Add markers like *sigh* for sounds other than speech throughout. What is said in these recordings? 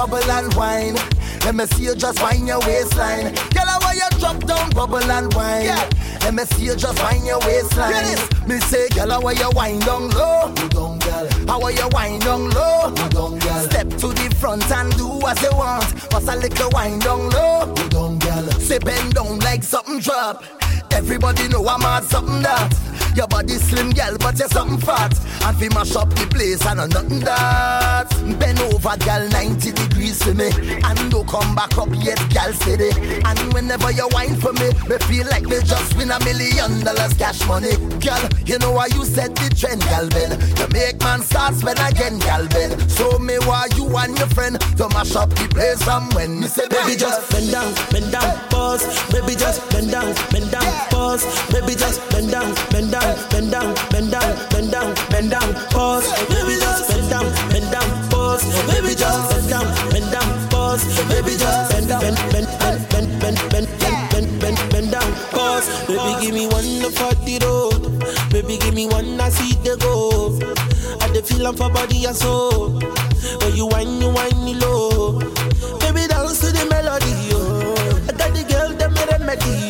bubble and wine. Let me see you just wind your waistline. Girl, I want you drop down, bubble and wine. Yeah. Let me see you just wind your waistline. Yes. Me say, girl, I want you wind down low. Go down, girl. I want you wind down low. Go down, girl. Step to the front and do what you want. Bust a little wind down low. Go down, girl. Say bend down like something drop. Everybody know I'm at something that. Your body slim, girl, but you're something fat. And we mash up the place and nothing that. Bend over, girl, 90 degrees for me. And don't come back up yet, girl, steady. And whenever you whine for me, me feel like me just win a million dollars cash money. Girl, you know why you set the trend, girl, Ben. You make man start spend again, girl, Ben. So me why you and your friend to mash up the place and when me say, baby, just bend down, bend down, pause. Baby, just bend down, bend down, pause. Baby, just bend down, bend down, bend down, bend down, bend down, bend down, pause. Baby, just bend down, bend down, pause. Baby, just bend down, bend down, pause. Baby, just bend down, bend, bend, bend, bend, bend, bend, bend, bend, bend down, pause. Baby, give me one for the road. Baby, give me one, I see the go. I the feeling for body and soul. When you whine, you whine low. Baby, dance to the melody, remedy,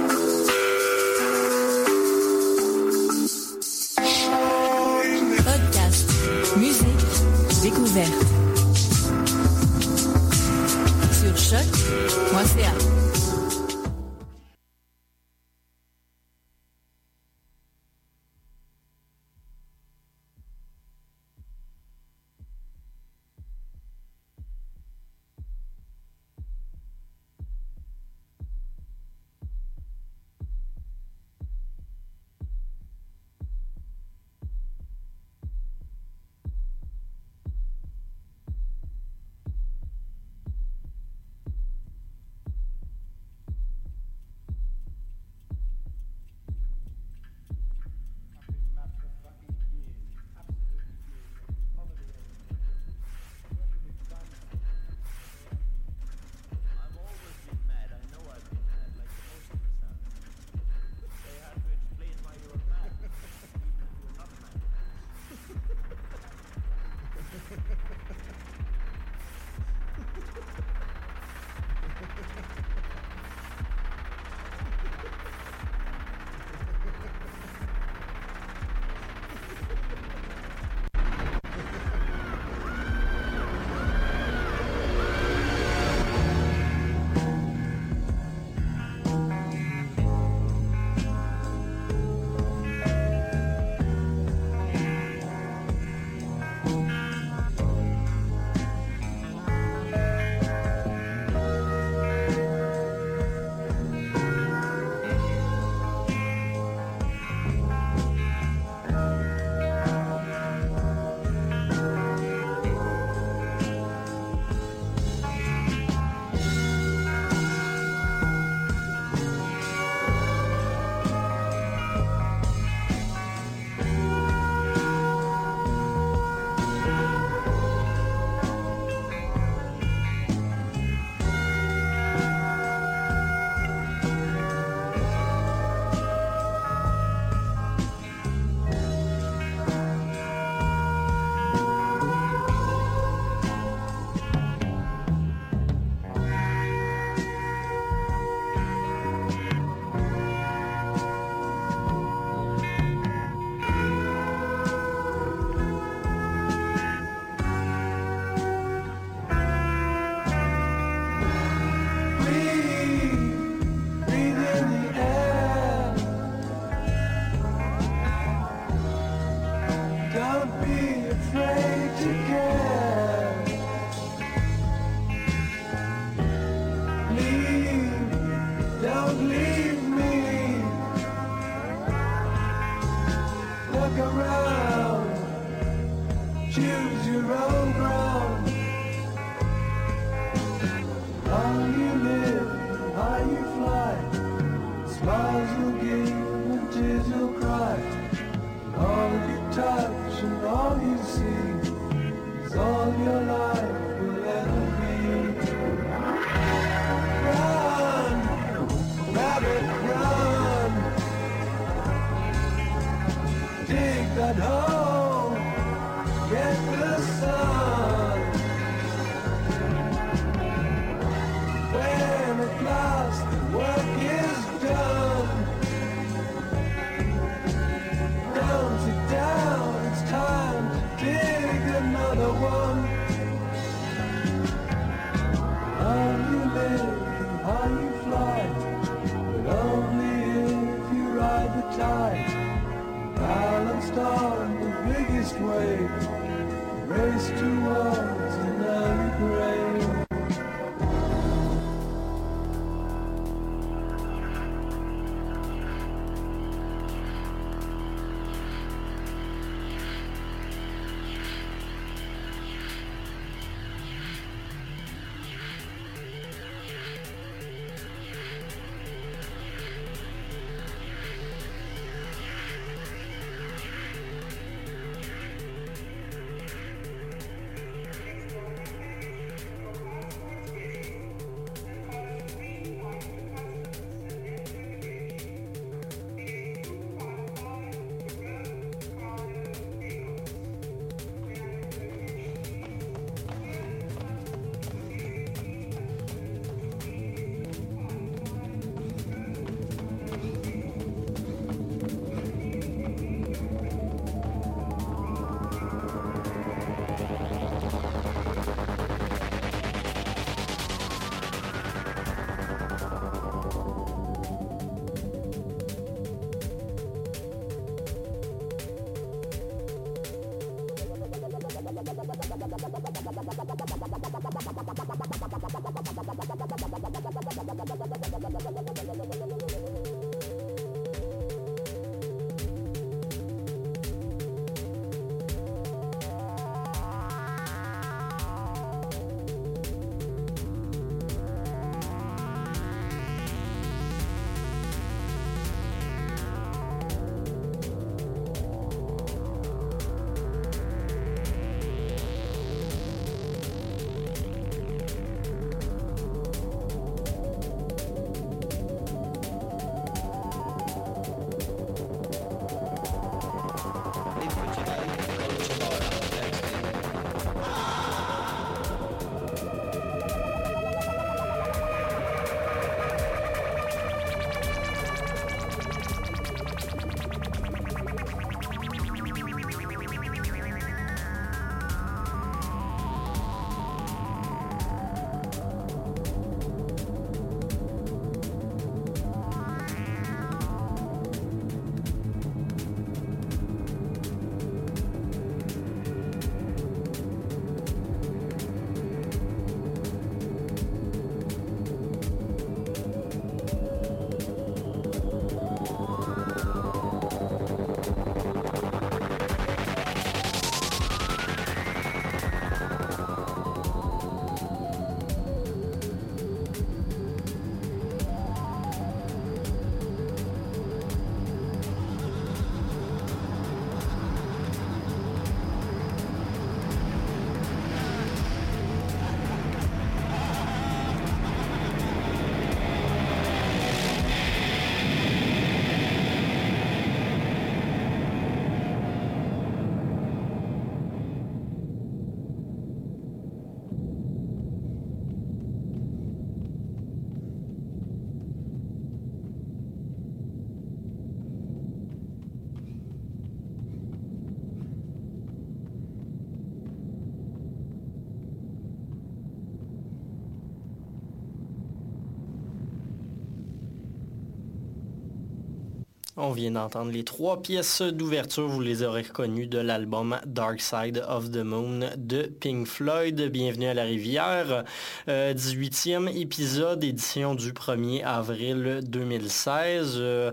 On vient d'entendre les trois pièces d'ouverture, vous les aurez reconnues de l'album Dark Side of the Moon de Pink Floyd. Bienvenue à la rivière. Euh, 18e épisode, édition du 1er avril 2016. Euh,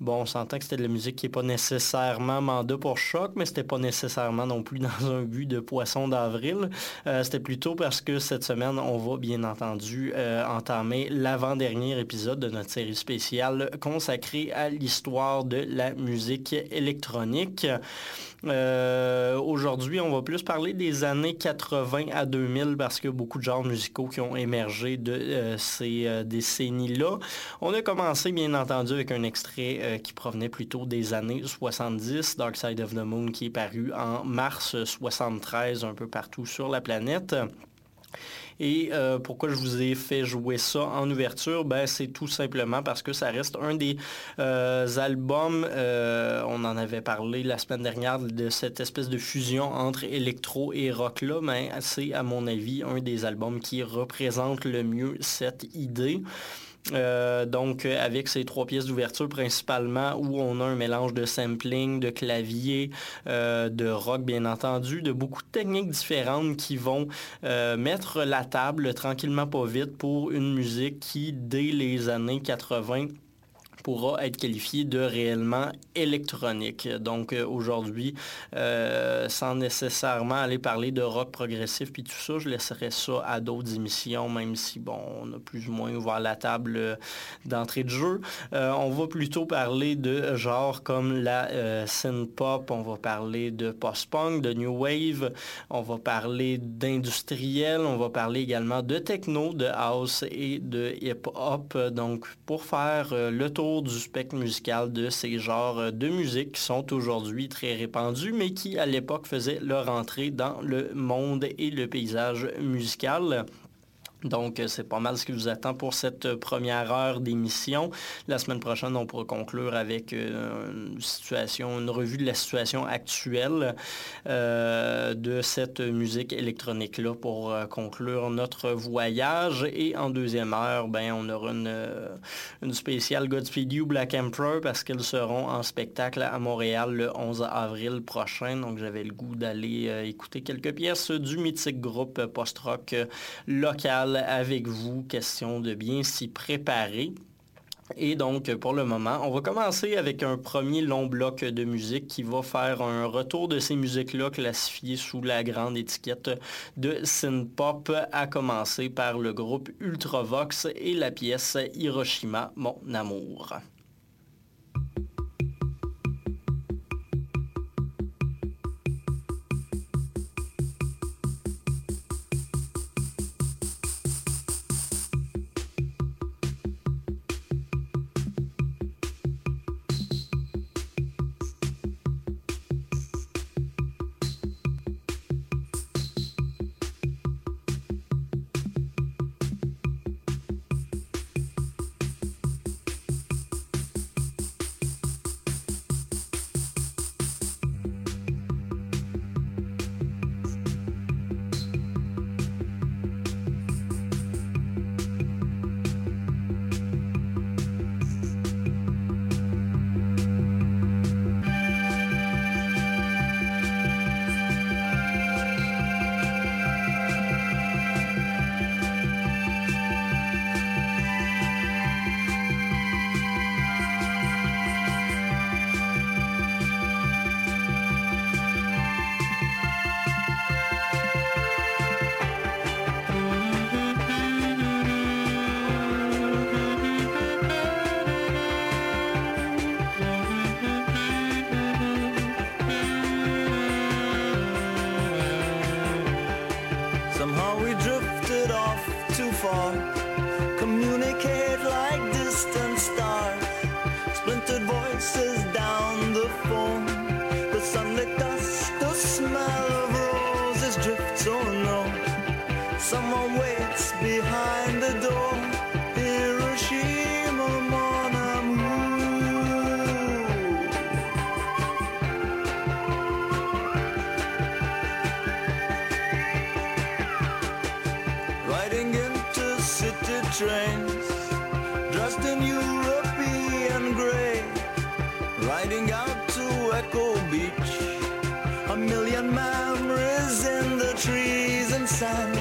bon, on s'entend que c'était de la musique qui n'est pas nécessairement mandat pour choc, mais c'était pas nécessairement non plus *laughs* dans un but de poisson d'avril. Euh, c'était plutôt parce que cette semaine, on va bien entendu euh, entamer l'avant-dernier épisode de notre série spéciale consacrée à l'histoire de la musique électronique. Euh, Aujourd'hui, on va plus parler des années 80 à 2000 parce que beaucoup de genres musicaux qui ont émergé de euh, ces euh, décennies-là. On a commencé, bien entendu, avec un extrait qui provenait plutôt des années 70, Dark Side of the Moon, qui est paru en mars 73 un peu partout sur la planète. Et euh, pourquoi je vous ai fait jouer ça en ouverture, ben, c'est tout simplement parce que ça reste un des euh, albums, euh, on en avait parlé la semaine dernière, de cette espèce de fusion entre électro et rock là, mais c'est à mon avis un des albums qui représente le mieux cette idée. Euh, donc, avec ces trois pièces d'ouverture principalement, où on a un mélange de sampling, de clavier, euh, de rock bien entendu, de beaucoup de techniques différentes qui vont euh, mettre la table tranquillement pas vite pour une musique qui, dès les années 80, pourra être qualifié de réellement électronique. Donc euh, aujourd'hui, euh, sans nécessairement aller parler de rock progressif puis tout ça, je laisserai ça à d'autres émissions, même si bon, on a plus ou moins ouvert la table euh, d'entrée de jeu. On va plutôt parler de genres comme la euh, pop, on va parler de post-punk, de new wave, on va parler d'industriel, on va parler également de techno, de house et de hip-hop. Donc pour faire le tour du spectre musical de ces genres de musique qui sont aujourd'hui très répandus, mais qui à l'époque faisaient leur entrée dans le monde et le paysage musical. Donc, euh, c'est pas mal ce qui vous attend pour cette euh, première heure d'émission. La semaine prochaine, on pourra conclure avec euh, une situation, une revue de la situation actuelle de cette musique électronique-là pour conclure notre voyage. Et en deuxième heure, ben, on aura une, une spéciale Godspeed You Black Emperor parce qu'elles seront en spectacle à Montréal le 11 avril prochain. Donc, j'avais le goût d'aller écouter quelques pièces du mythique groupe post-rock euh, avec vous. Question de bien s'y préparer. Et donc, pour le moment, on va commencer avec un premier long bloc de musique qui va faire un retour de ces musiques-là classifiées sous la grande étiquette de synth-pop, à commencer par le groupe Ultravox et la pièce Hiroshima, mon amour. Trains, dressed in European grey, riding out to Echo Beach. A million memories in the trees and sands.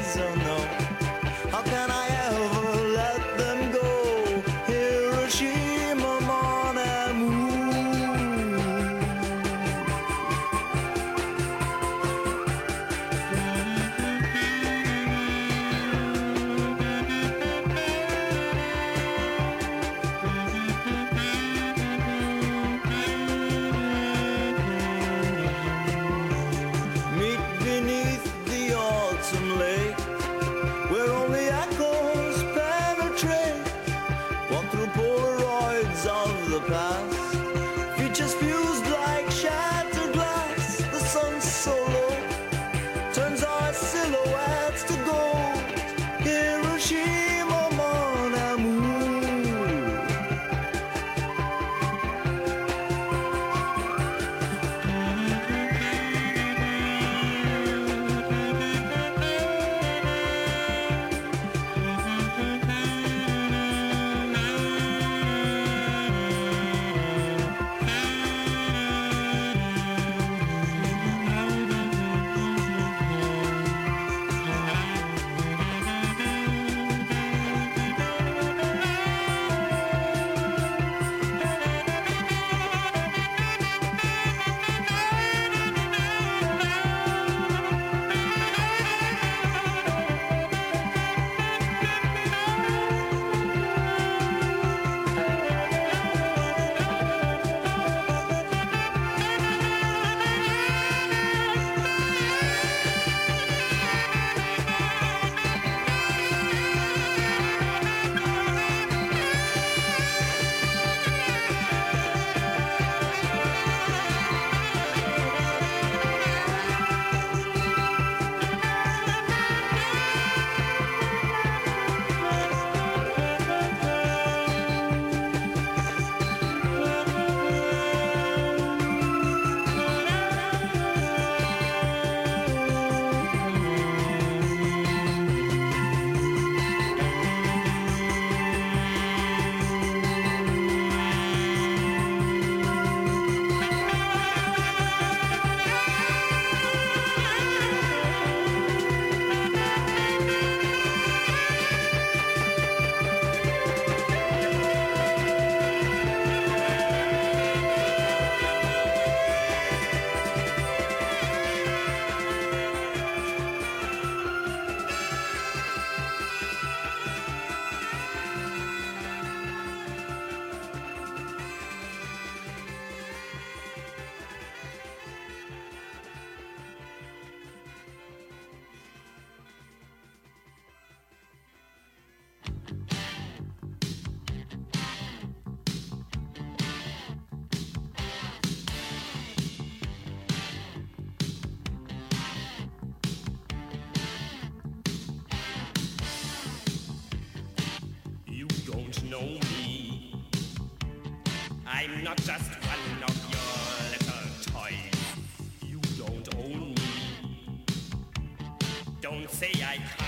Say I can't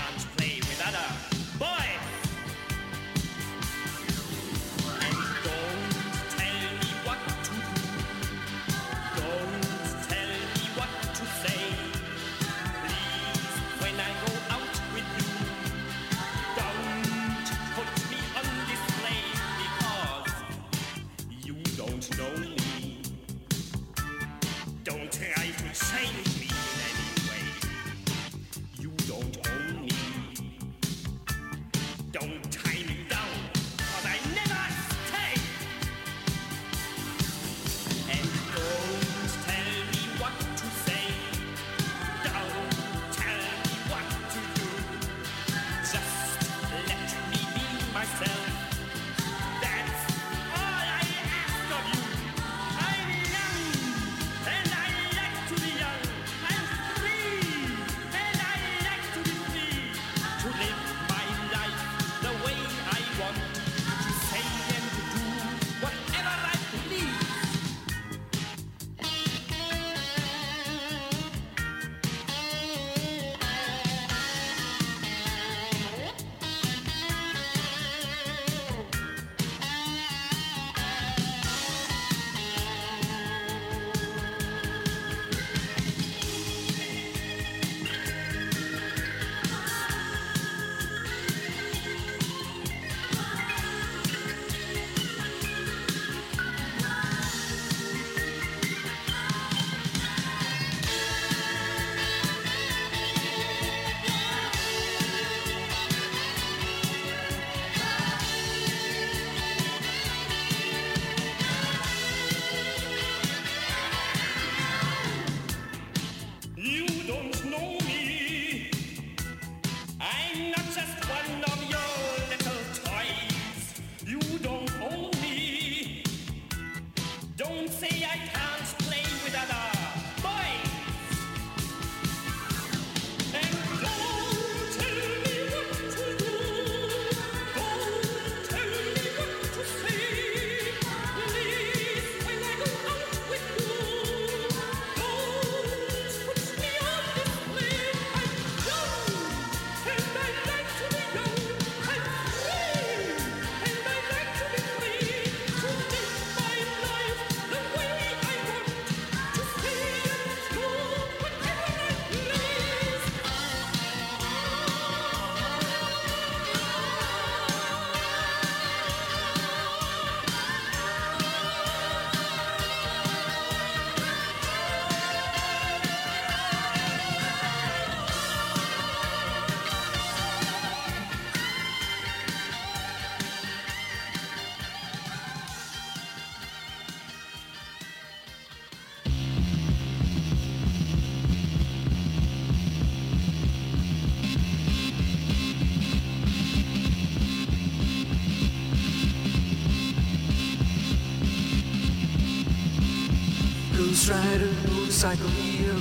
Ghost rider, motorcycle hero.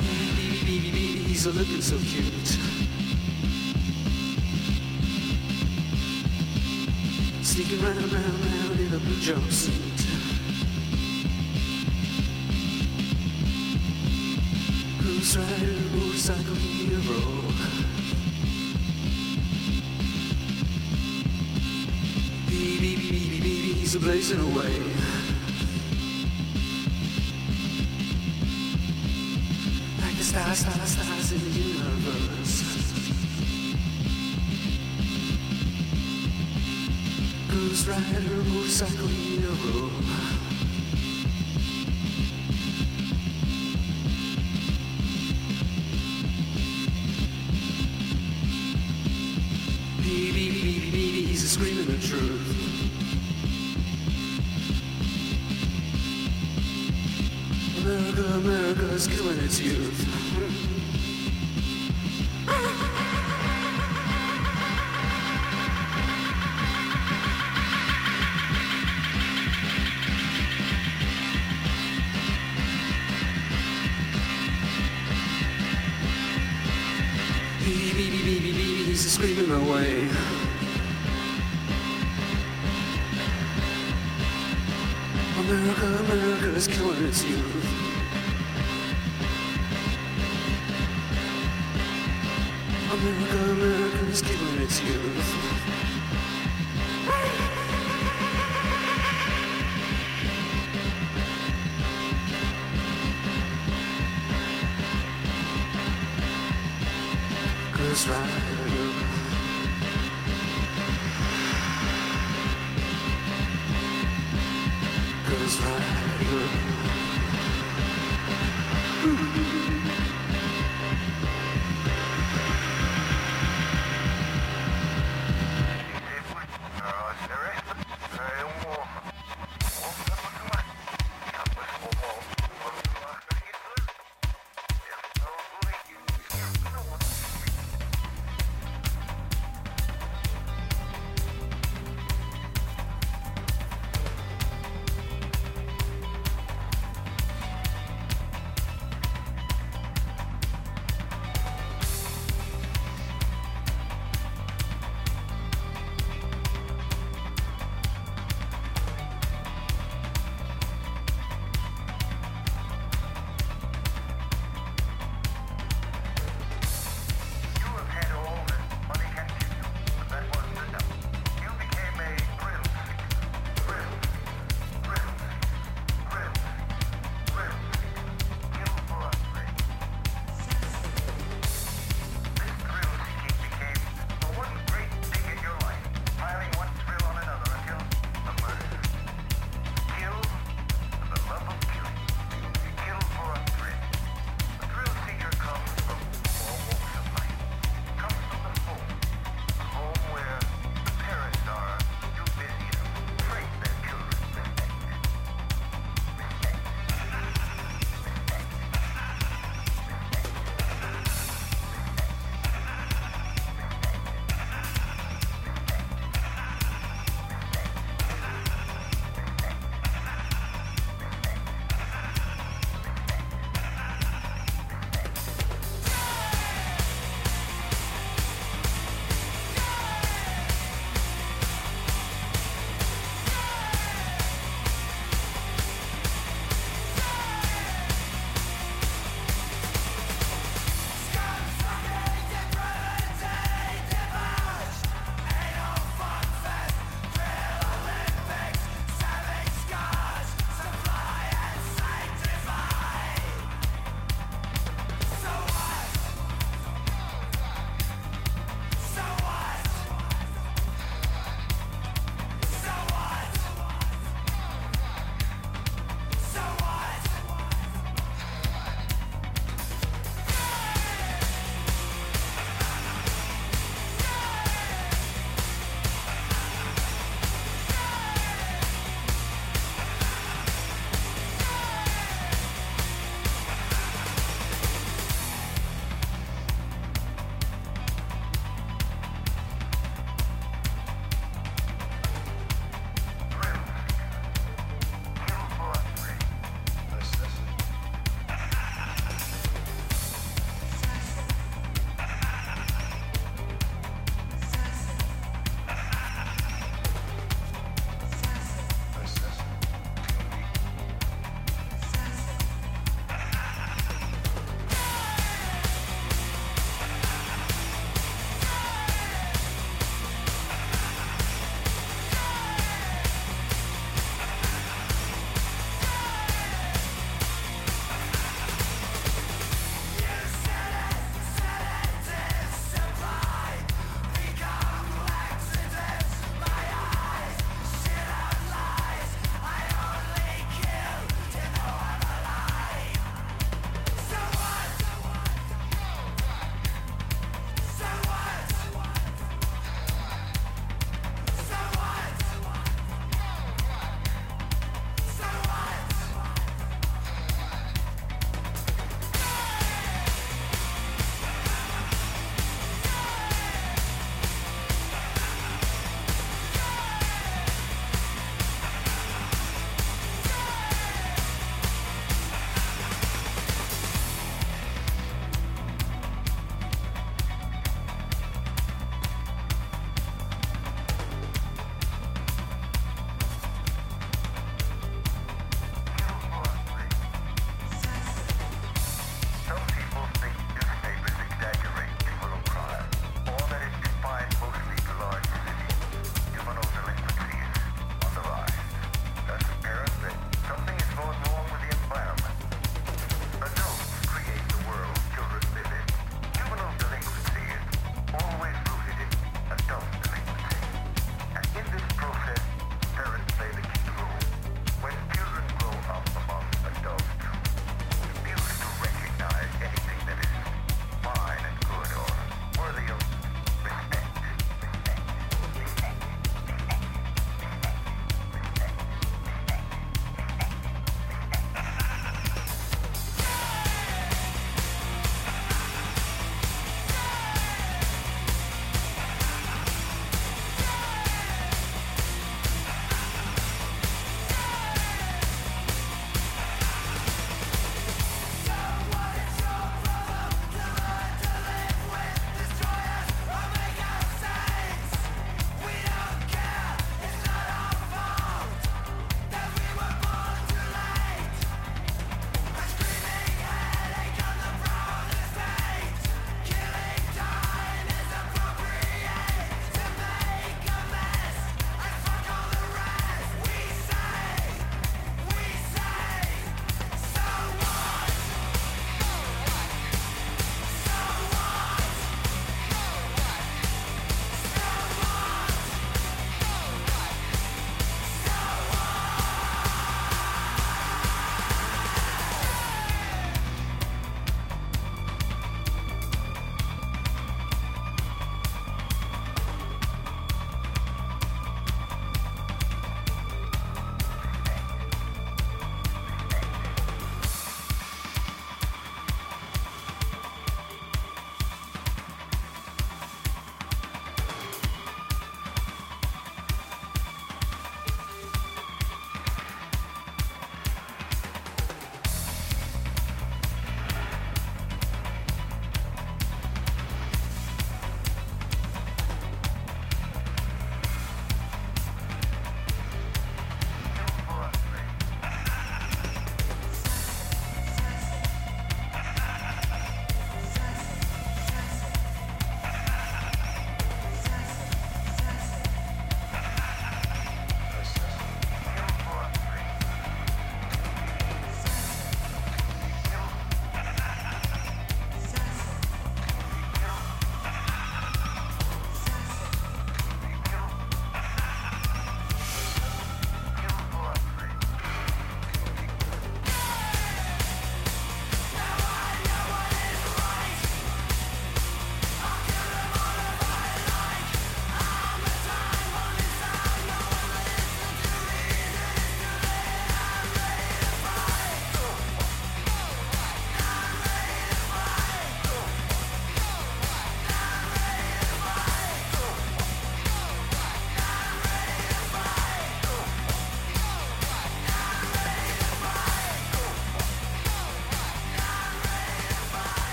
Baby, baby, baby, he's a looking so cute. Sneaking round, round, round in a blue jumpsuit. Ghost rider, motorcycle hero. He's a blazing away. Like the stars, stars, stars in the universe. Ghost rider, motorcycle hero. tears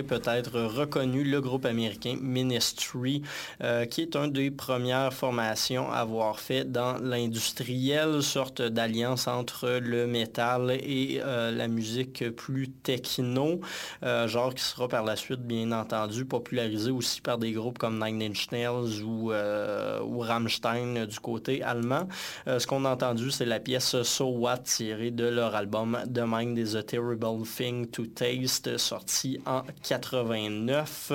peut-être reconnu le groupe américain Ministry, euh, qui est une des premières formations à avoir fait dans l'industriel, sorte d'alliance entre le métal et euh, la musique plus techno, euh, genre qui sera par la suite bien entendu popularisé aussi par des groupes comme Nine Inch Nails ou, ou Rammstein du côté allemand. ce qu'on a entendu, c'est la pièce So What tirée de leur album The Mind is a Terrible Thing to Taste, sorti en 89.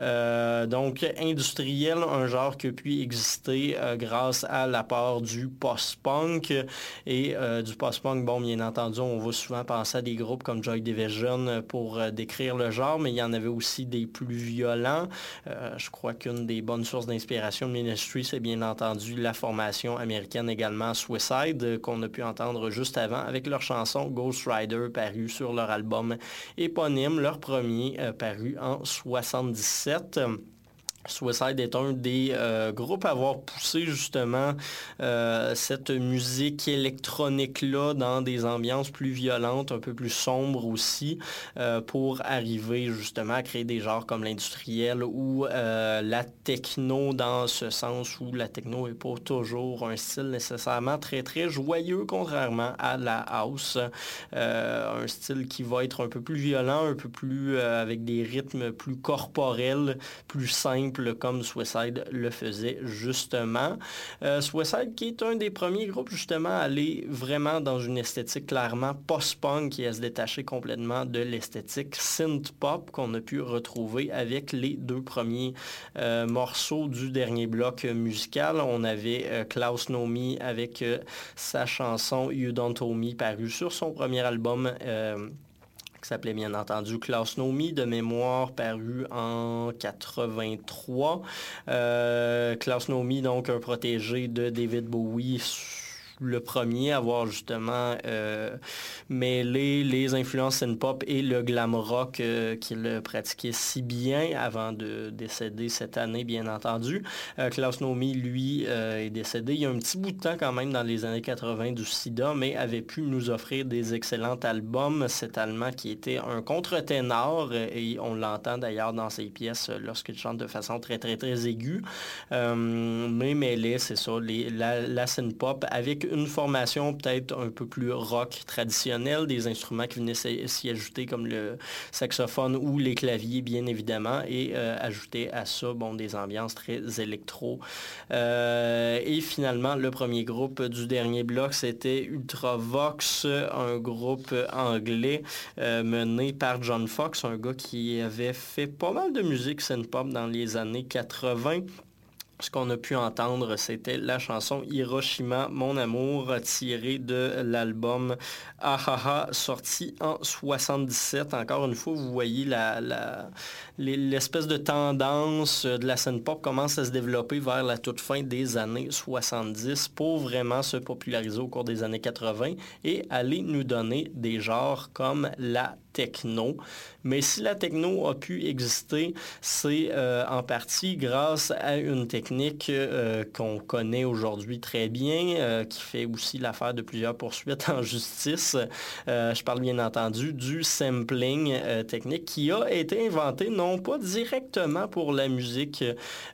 Euh, donc, industriel, un genre qui a pu exister euh, grâce à l'apport du post-punk. Et euh, du post-punk, bon, bien entendu, on va souvent penser à des groupes comme Joy Division pour décrire le genre, mais il y en avait aussi des plus violents. je crois qu'une des bonnes sources d'inspiration de Ministry, c'est bien entendu la formation américaine également Suicide, qu'on a pu entendre juste avant avec leur chanson Ghost Rider, parue sur leur album éponyme, leur premier paru en 77. Suicide est un des euh, groupes à avoir poussé justement euh, cette musique électronique-là dans des ambiances plus violentes, un peu plus sombres aussi, euh, pour arriver justement à créer des genres comme l'industriel ou la techno dans ce sens où la techno n'est pas toujours un style nécessairement très très joyeux contrairement à la house. un style qui va être un peu plus violent, un peu plus avec des rythmes plus corporels, plus simples comme Suicide le faisait justement. Euh, Suicide qui est un des premiers groupes justement à aller vraiment dans une esthétique clairement post-punk qui a se détacher complètement de l'esthétique synth-pop qu'on a pu retrouver avec les deux premiers euh, morceaux du dernier bloc musical. On avait euh, Klaus Nomi avec sa chanson You Don't Owe Me parue sur son premier album s'appelait bien entendu Klaus Nomi, de mémoire paru en 83. Euh, Klaus Nomi, donc un protégé de David Bowie le premier à avoir justement euh, mêlé les influences synth-pop et le glam rock euh, qu'il pratiquait si bien avant de décéder cette année, bien entendu. Euh, Klaus Nomi, lui, est décédé il y a un petit bout de temps quand même dans les années 80 du sida, mais avait pu nous offrir des excellents albums. Cet Allemand qui était un contre-ténor et on l'entend d'ailleurs dans ses pièces lorsqu'il chante de façon très très très aiguë. mais mêlé, c'est ça, la, la synth-pop avec une formation peut-être un peu plus rock traditionnelle, des instruments qui venaient s'y ajouter comme le saxophone ou les claviers bien évidemment et euh, ajouter à ça bon, des ambiances très électro. Euh, et finalement, le premier groupe du dernier bloc, c'était Ultravox, un groupe anglais euh, mené par John Fox, un gars qui avait fait pas mal de musique synth-pop dans les années 80 ce qu'on a pu entendre, c'était la chanson Hiroshima, mon amour, tirée de l'album Ahaha, sorti en 77. Encore une fois, vous voyez l'espèce de tendance de la scène pop commence à se développer vers la toute fin des années 70 pour vraiment se populariser au cours des années 80 et aller nous donner des genres comme la techno. Mais si la techno a pu exister, c'est euh, en partie grâce à une technique euh, qu'on connaît aujourd'hui très bien, euh, qui fait aussi l'affaire de plusieurs poursuites *laughs* en justice. je parle bien entendu du sampling technique qui a été inventé non pas directement pour la musique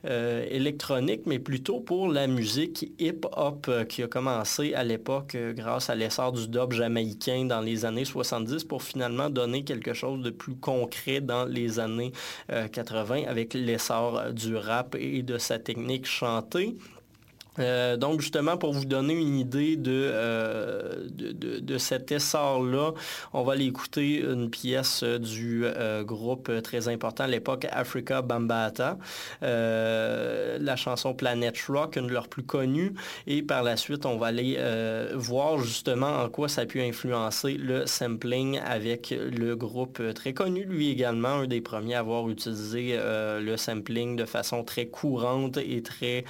électronique, mais plutôt pour la musique hip-hop qui a commencé à l'époque grâce à l'essor du dub jamaïcain dans les années 70 pour finalement donner quelque chose de plus concret dans les années 80 euh, avec l'essor du rap et de sa technique chantée. Euh, donc justement pour vous donner une idée de, euh, de, cet essor-là, on va aller écouter une pièce du euh, groupe très important à l'époque, Africa Bambata, la chanson Planet Rock, une de leurs plus connues, et par la suite on va aller voir justement en quoi ça a pu influencer le sampling avec le groupe très connu, lui également, un des premiers à avoir utilisé le sampling de façon très courante et très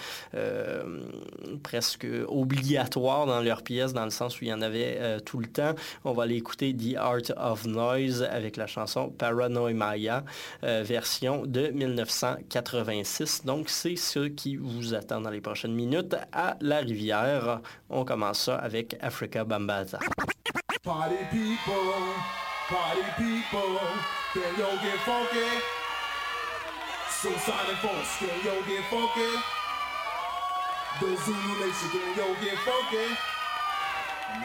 presque obligatoire dans leurs pièces, dans le sens où il y en avait euh, tout le temps. On va aller écouter The Art of Noise avec la chanson Paranoia, euh, version de 1986. Donc, c'est ce qui vous attend dans les prochaines minutes à La Rivière. On commence ça avec Africa Bambata. The Zulu Nation gang, yo, get funky.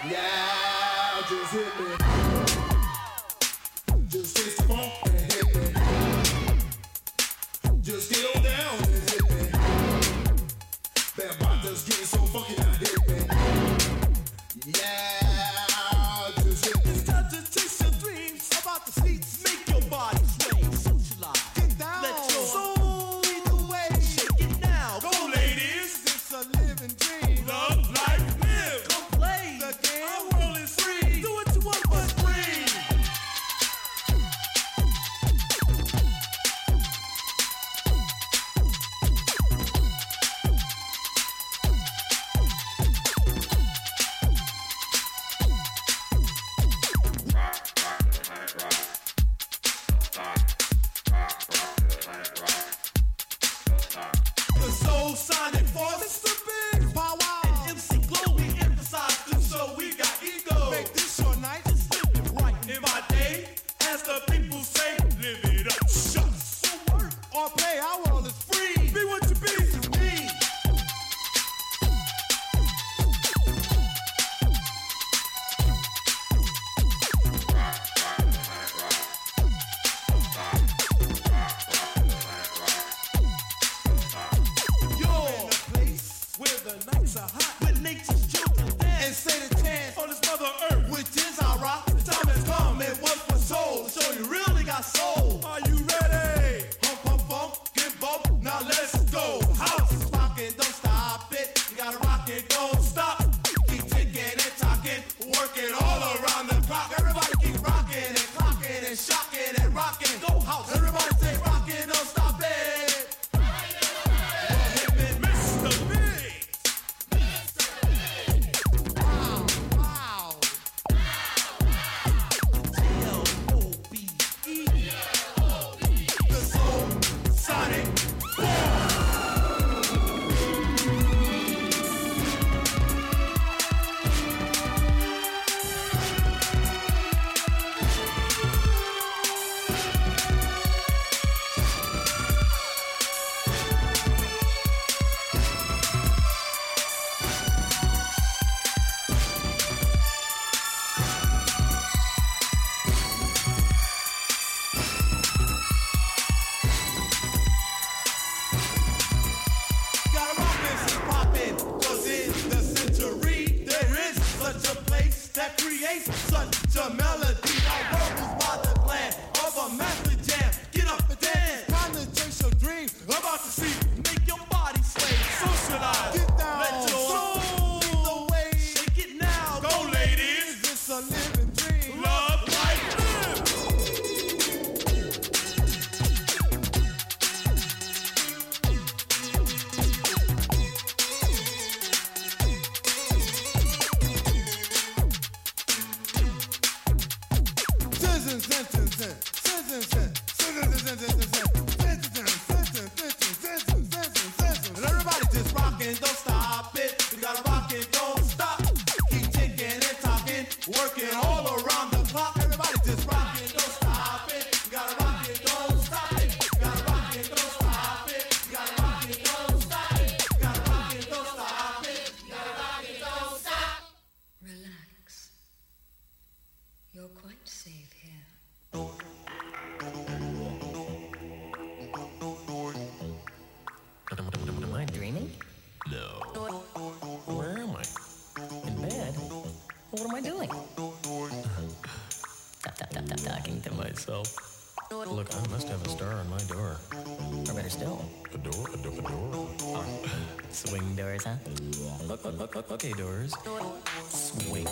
Yeah, just hit me. Just taste the funk. still. A door, a door, a door. Uh, swing doors, huh? Okay, doors. Swing.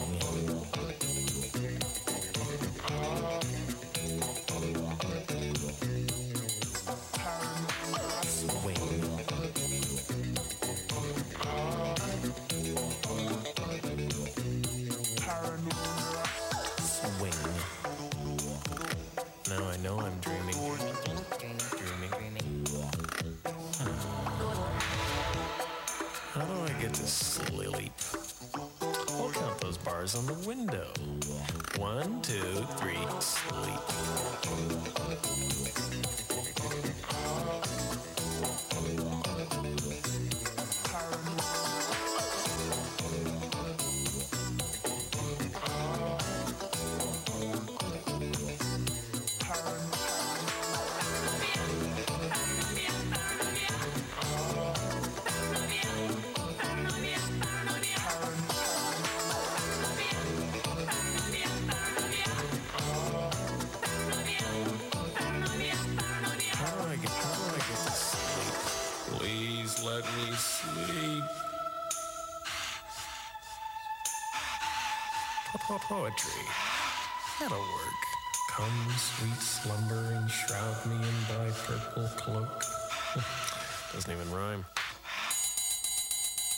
*sighs* Doesn't even rhyme.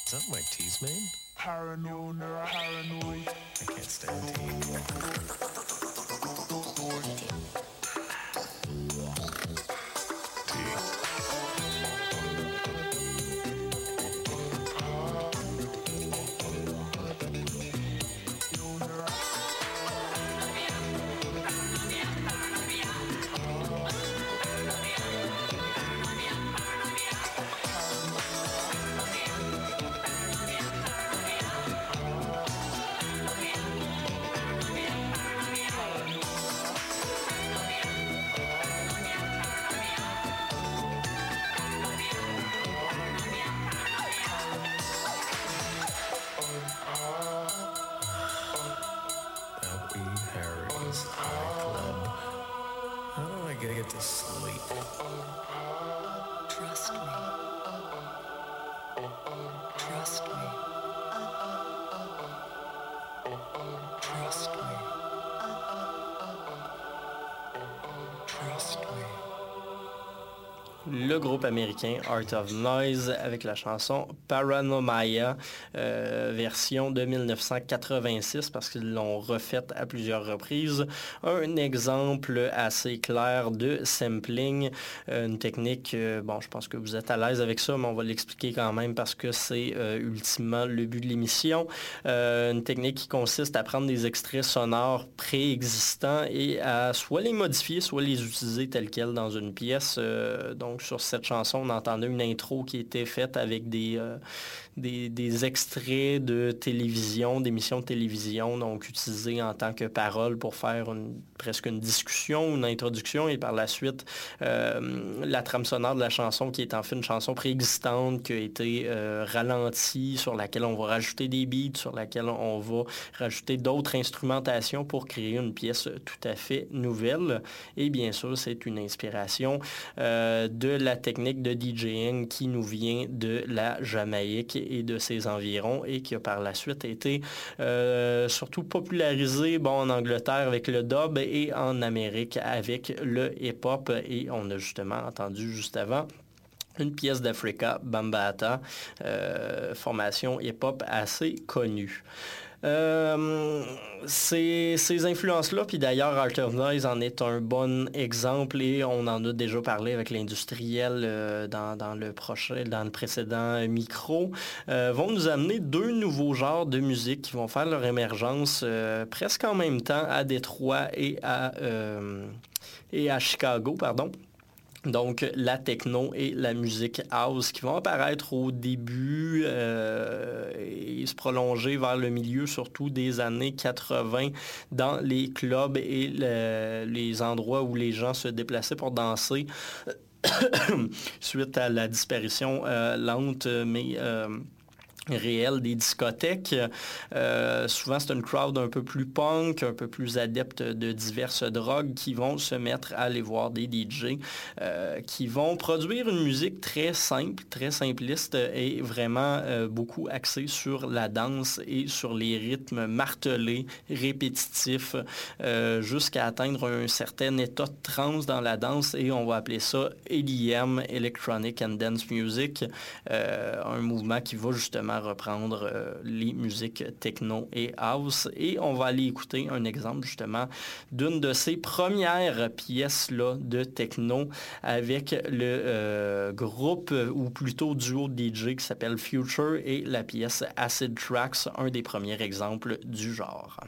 Is that my tea's made? Paranoid, paranoid. I can't stand tea. Le groupe américain Art of Noise avec la chanson Paranomia, euh, version de 1986 parce qu'ils l'ont refaite à plusieurs reprises. Un exemple assez clair de sampling, euh, une technique, euh, bon je pense que vous êtes à l'aise avec ça, mais on va l'expliquer quand même parce que c'est ultimement le but de l'émission. Une technique qui consiste à prendre des extraits sonores préexistants et à soit les modifier, soit les utiliser tels quels dans une pièce. Donc sur cette chanson, on entendait une intro qui était faite avec des, des, extraits de télévision, d'émissions de télévision, donc utilisés en tant que parole pour faire presque une discussion, une introduction, et par la suite, euh, la trame sonore de la chanson, qui est en fait une chanson préexistante, qui a été euh, ralentie, sur laquelle on va rajouter des beats, sur laquelle on va rajouter d'autres instrumentations pour créer une pièce tout à fait nouvelle. Et bien sûr, c'est une inspiration euh, de la technique de DJing qui nous vient de la Jamaïque et de ses environs et qui a par la suite été euh, surtout popularisé bon, en Angleterre avec le dub et en Amérique avec le hip-hop. Et on a justement entendu juste avant une pièce d'Africa, Bambata, euh, formation hip-hop assez connue. Euh, ces, ces influences-là, puis d'ailleurs of Noise en est un bon exemple et on en a déjà parlé avec l'industriel euh, dans, le précédent micro, euh, vont nous amener deux nouveaux genres de musique qui vont faire leur émergence presque en même temps à Détroit et à, et à Chicago, pardon. Donc la techno et la musique house qui vont apparaître au début euh, et se prolonger vers le milieu surtout des années 80 dans les clubs et le- les endroits où les gens se déplaçaient pour danser *coughs* suite à la disparition euh, lente mais euh, réelle des discothèques. Euh, souvent, c'est une crowd un peu plus punk, un peu plus adepte de diverses drogues qui vont se mettre à aller voir des DJ euh, qui vont produire une musique très simple, très simpliste et vraiment euh, beaucoup axée sur la danse et sur les rythmes martelés, répétitifs, jusqu'à atteindre un certain état de trance dans la danse et on va appeler ça EDM, Electronic and Dance Music, un mouvement qui va justement reprendre euh, les musiques techno et house. Et on va aller écouter un exemple justement d'une de ces premières pièces-là de techno avec le euh, groupe ou plutôt duo DJ qui s'appelle Future et la pièce Acid Tracks, un des premiers exemples du genre.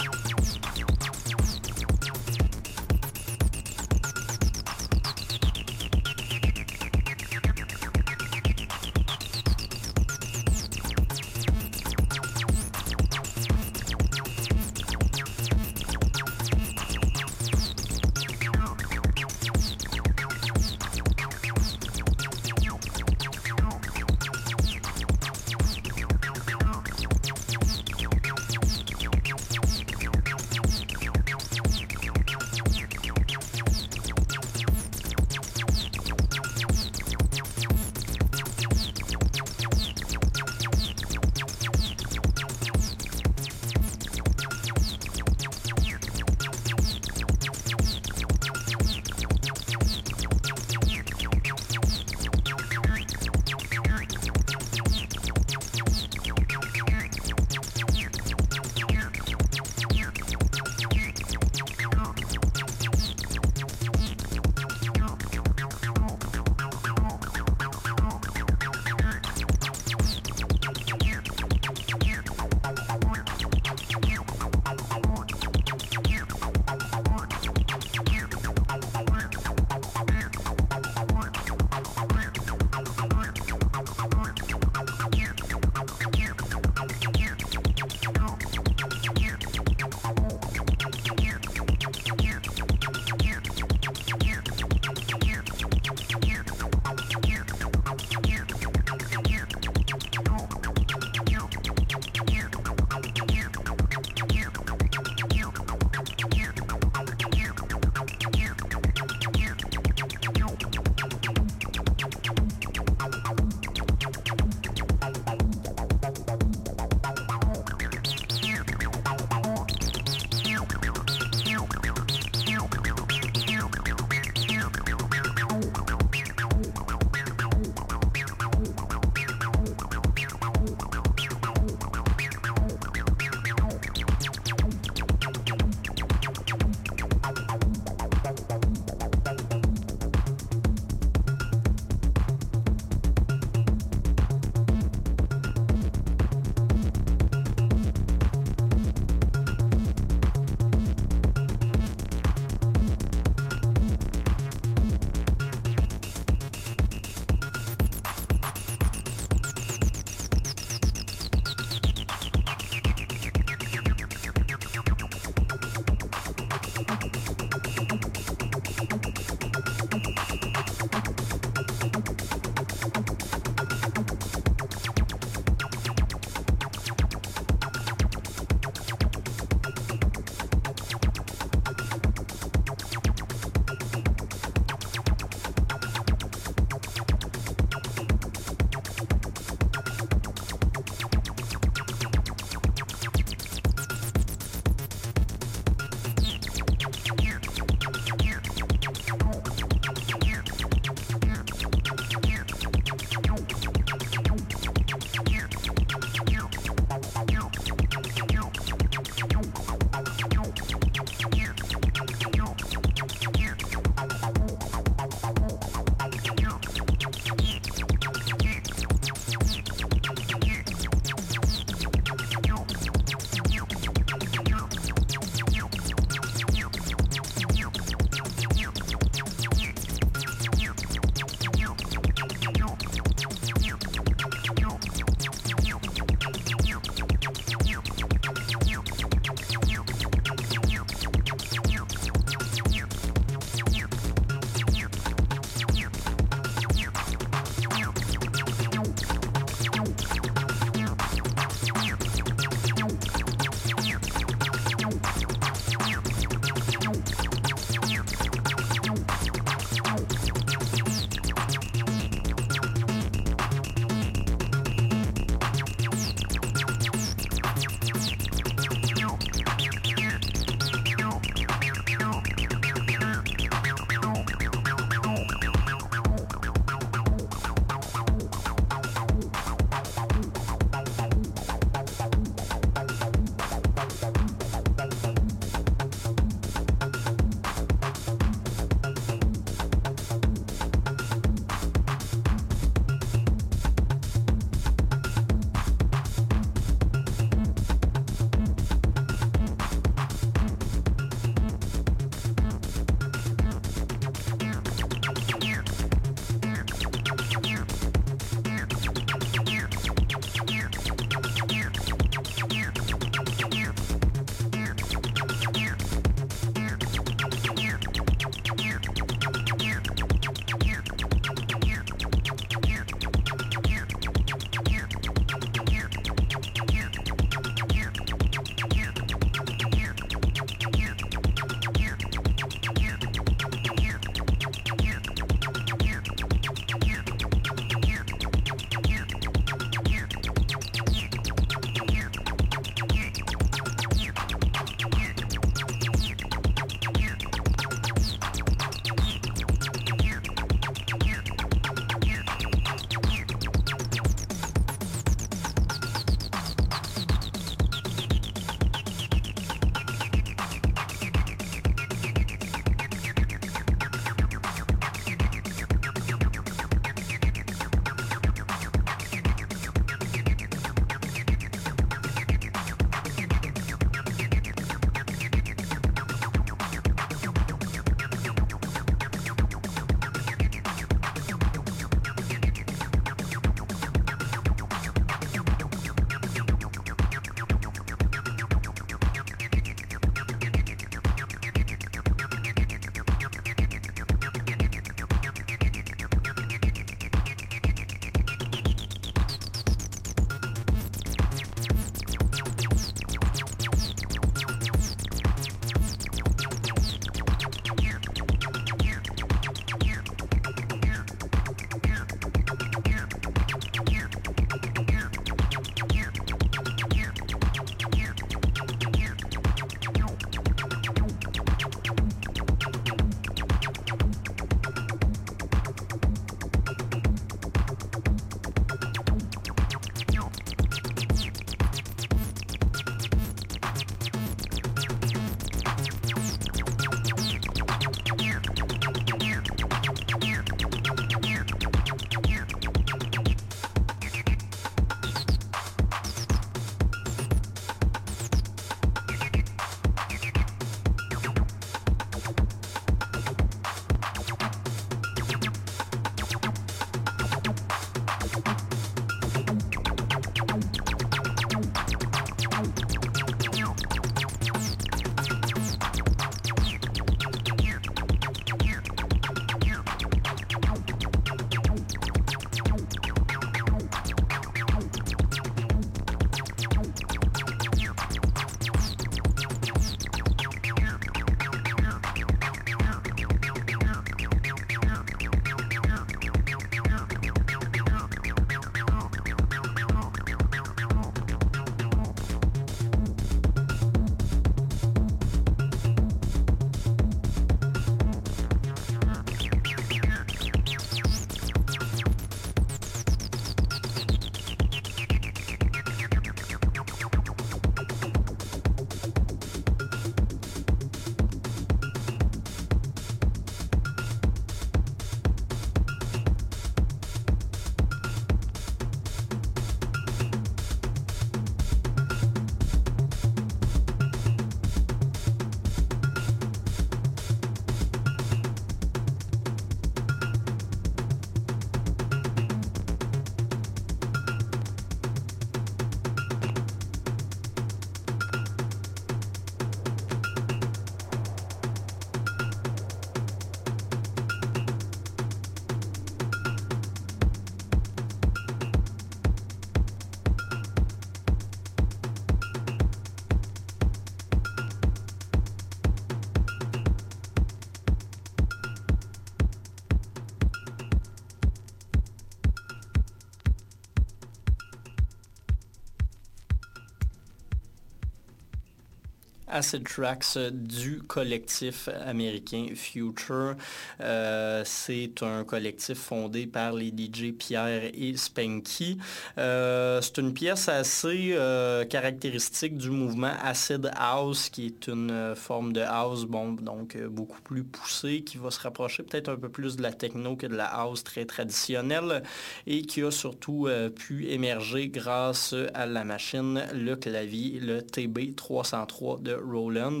Acid Tracks du collectif américain Future. Euh, c'est un collectif fondé par les DJ Pierre et Spanky. Euh, c'est une pièce assez euh, caractéristique du mouvement Acid House, qui est une forme de house, bon, donc beaucoup plus poussée, qui va se rapprocher peut-être un peu plus de la techno que de la house très traditionnelle et qui a surtout pu émerger grâce à la machine, le clavier, le TB303 de Roland.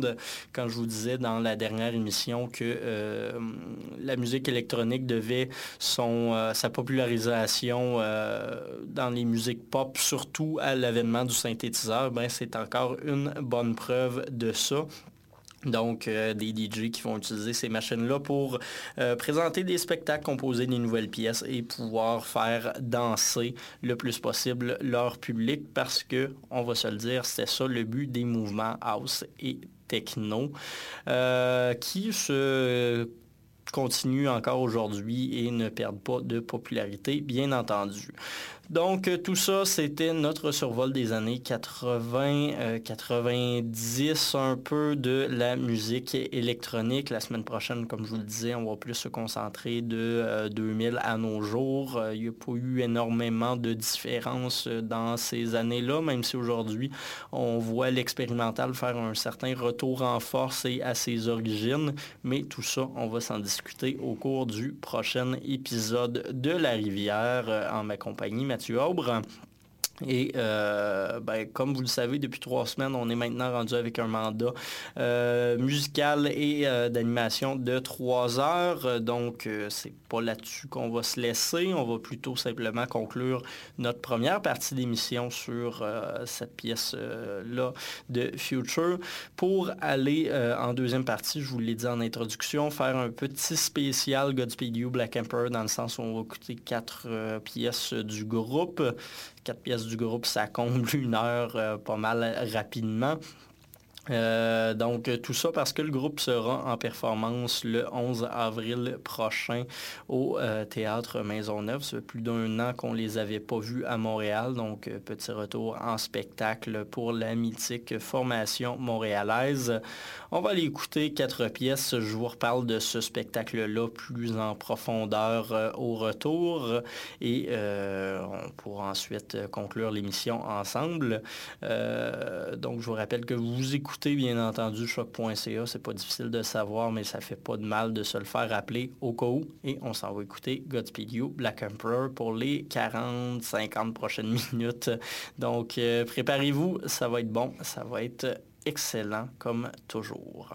Quand je vous disais dans la dernière émission que la musique électronique devait son, euh, sa popularisation euh, dans les musiques pop, surtout à l'avènement du synthétiseur, ben, c'est encore une bonne preuve de ça. Donc, euh, des DJ qui vont utiliser ces machines-là pour présenter des spectacles, composer des nouvelles pièces et pouvoir faire danser le plus possible leur public parce que, on va se le dire, c'était ça le but des mouvements house et techno qui se continuent encore aujourd'hui et ne perdent pas de popularité, bien entendu. Donc, euh, tout ça, c'était notre survol des années 80, euh, 90, un peu de la musique électronique. La semaine prochaine, comme je vous le disais, on va plus se concentrer de euh, 2000 à nos jours. Euh, il n'y a pas eu énormément de différences euh, dans ces années-là, même si aujourd'hui, on voit l'expérimental faire un certain retour en force et à ses origines. Mais tout ça, on va s'en discuter au cours du prochain épisode de La Rivière euh, en ma compagnie, Natuur Oberen. Et euh, ben, comme vous le savez, depuis trois semaines, on est maintenant rendu avec un mandat euh, musical et euh, d'animation de trois heures. Donc, c'est pas là-dessus qu'on va se laisser. On va plutôt simplement conclure notre première partie d'émission sur cette pièce-là de Future. Pour aller en deuxième partie, je vous l'ai dit en introduction, faire un petit spécial Godspeed You Black Emperor dans le sens où on va écouter quatre pièces du groupe quatre pièces du groupe, ça comble une heure euh, pas mal rapidement. Euh, donc tout ça parce que le groupe sera en performance le 11 avril prochain au euh, théâtre Maisonneuve. Ça fait plus d'un an qu'on les avait pas vus à Montréal, donc euh, petit retour en spectacle pour la mythique formation montréalaise. On va aller écouter quatre pièces. Je vous reparle de ce spectacle-là plus en profondeur au retour et on pourra ensuite conclure l'émission ensemble. Donc je vous rappelle que vous écoutez bien entendu choc.ca, c'est pas difficile de savoir, mais ça fait pas de mal de se le faire rappeler au cas où. Et on s'en va écouter Godspeed You, Black Emperor pour les 40-50 prochaines *laughs* minutes. Donc euh, préparez-vous, ça va être bon, ça va être excellent comme toujours.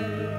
you.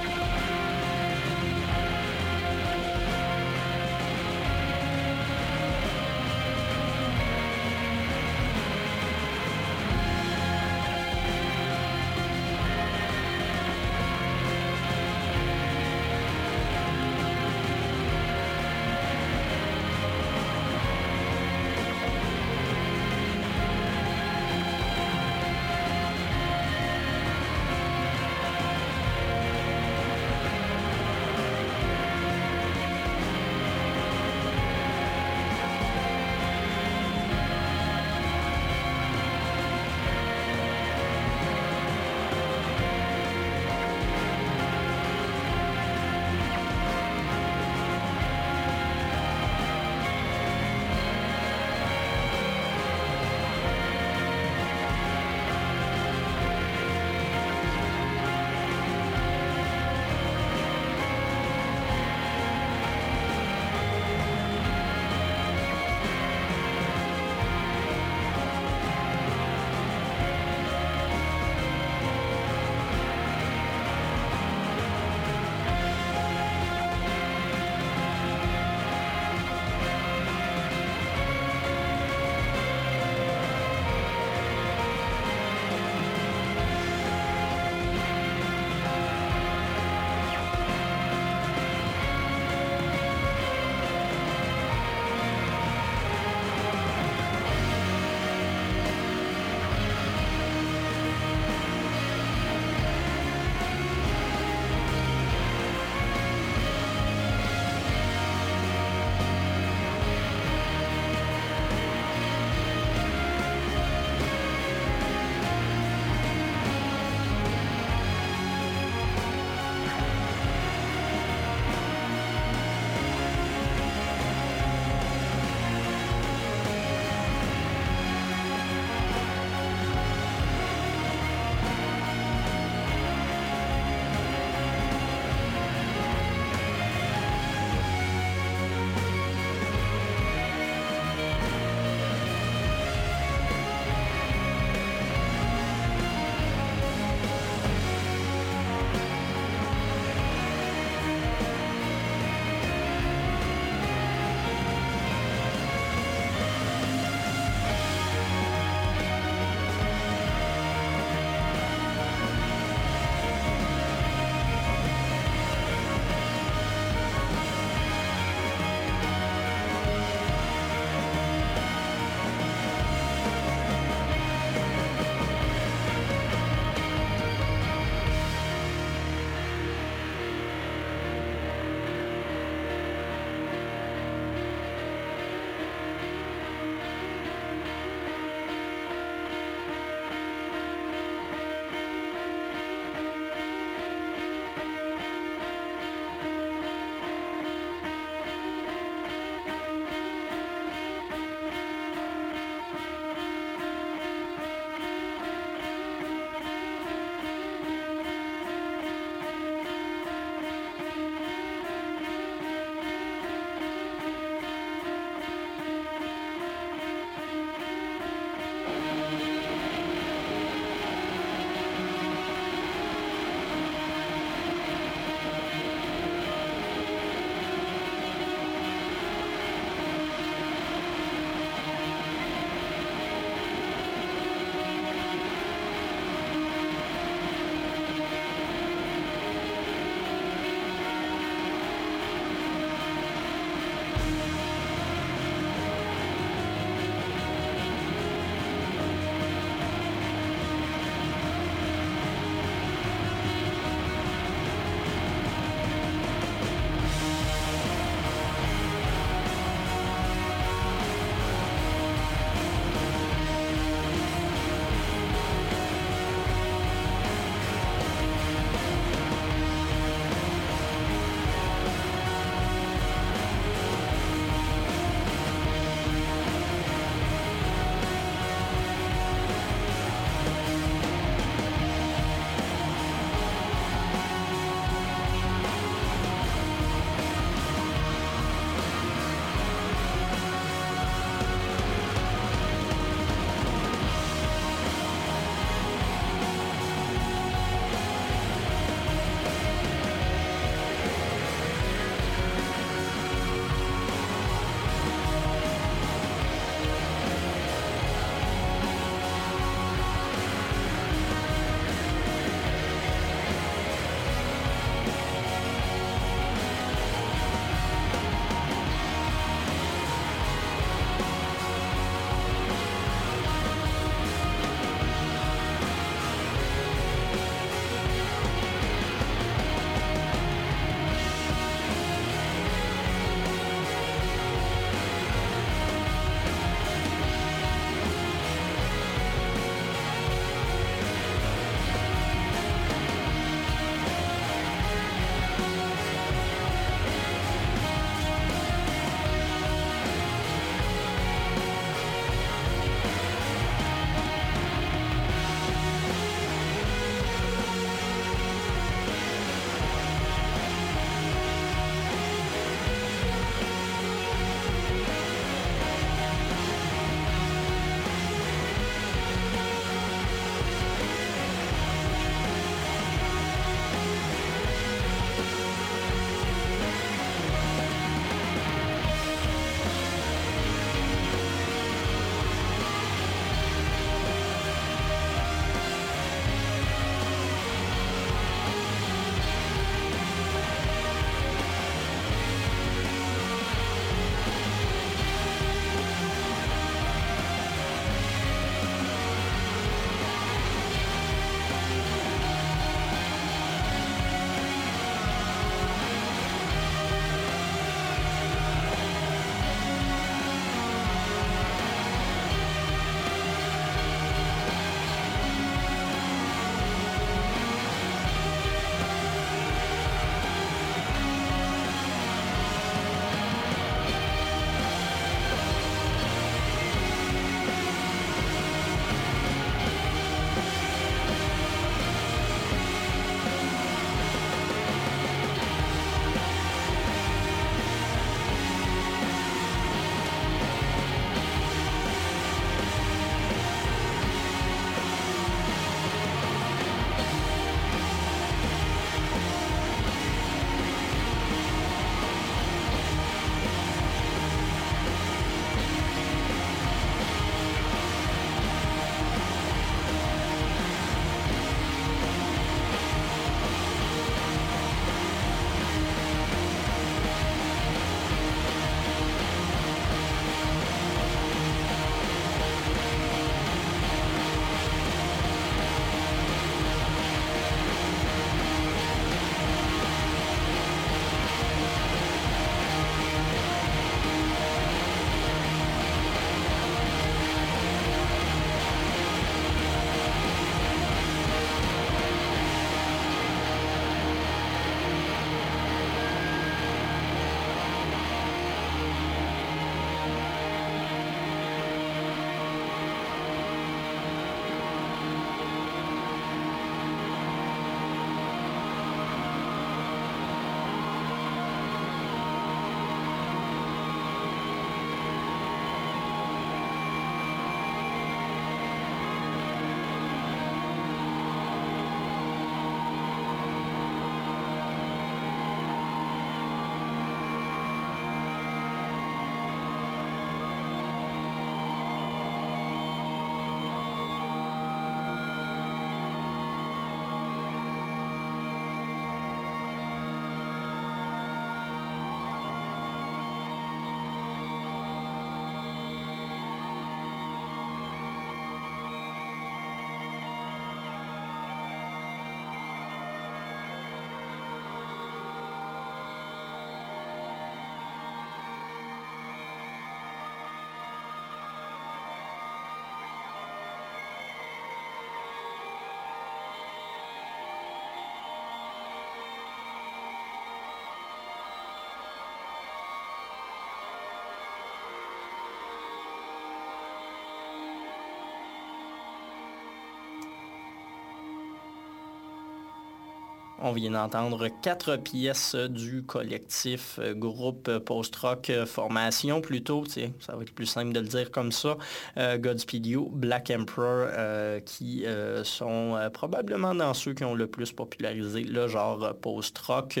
On vient d'entendre quatre pièces du collectif euh, groupe post-rock euh, formation plutôt, ça va être plus simple de le dire comme ça, euh, Godspeed You, Black Emperor, euh, qui sont probablement dans ceux qui ont le plus popularisé le genre post-rock,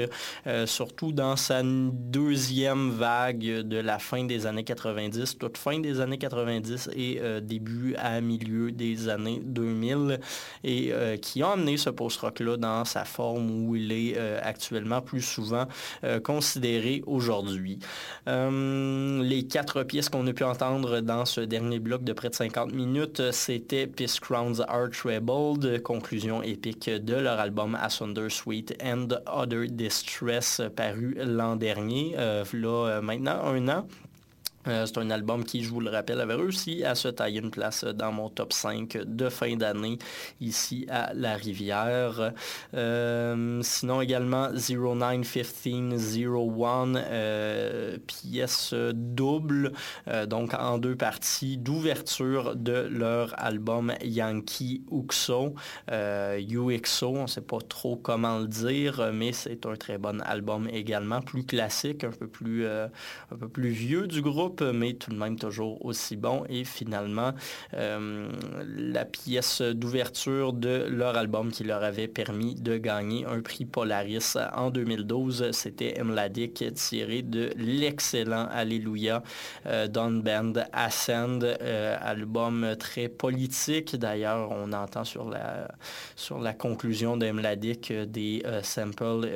surtout dans sa deuxième vague de la fin des années 90, toute fin des années 90 et début à milieu des années 2000, et qui ont amené ce post-rock-là dans sa forme où il est euh, actuellement plus souvent euh, considéré aujourd'hui. Euh, les quatre pièces qu'on a pu entendre dans ce dernier bloc de près de 50 minutes, c'était Peace Crowns Are Troubled, conclusion épique de leur album Asunder Sweet and Other Distress paru l'an dernier, là maintenant un an. Euh, c'est un album qui, je vous le rappelle, avait réussi à se tailler une place dans mon top 5 de fin d'année ici à La Rivière. Euh, sinon également 091501, euh, pièce double, donc en deux parties, d'ouverture de leur album Yankee Uxo. UXO, on ne sait pas trop comment le dire, mais c'est un très bon album également, plus classique, un peu plus, un peu plus vieux du groupe mais tout de même toujours aussi bon. Et finalement, euh, la pièce d'ouverture de leur album qui leur avait permis de gagner un prix Polaris en 2012, c'était Emladic tiré de l'excellent Alléluia euh, Don Band Ascend, euh, album très politique. D'ailleurs, on entend sur la, sur la conclusion d'Emladic des samples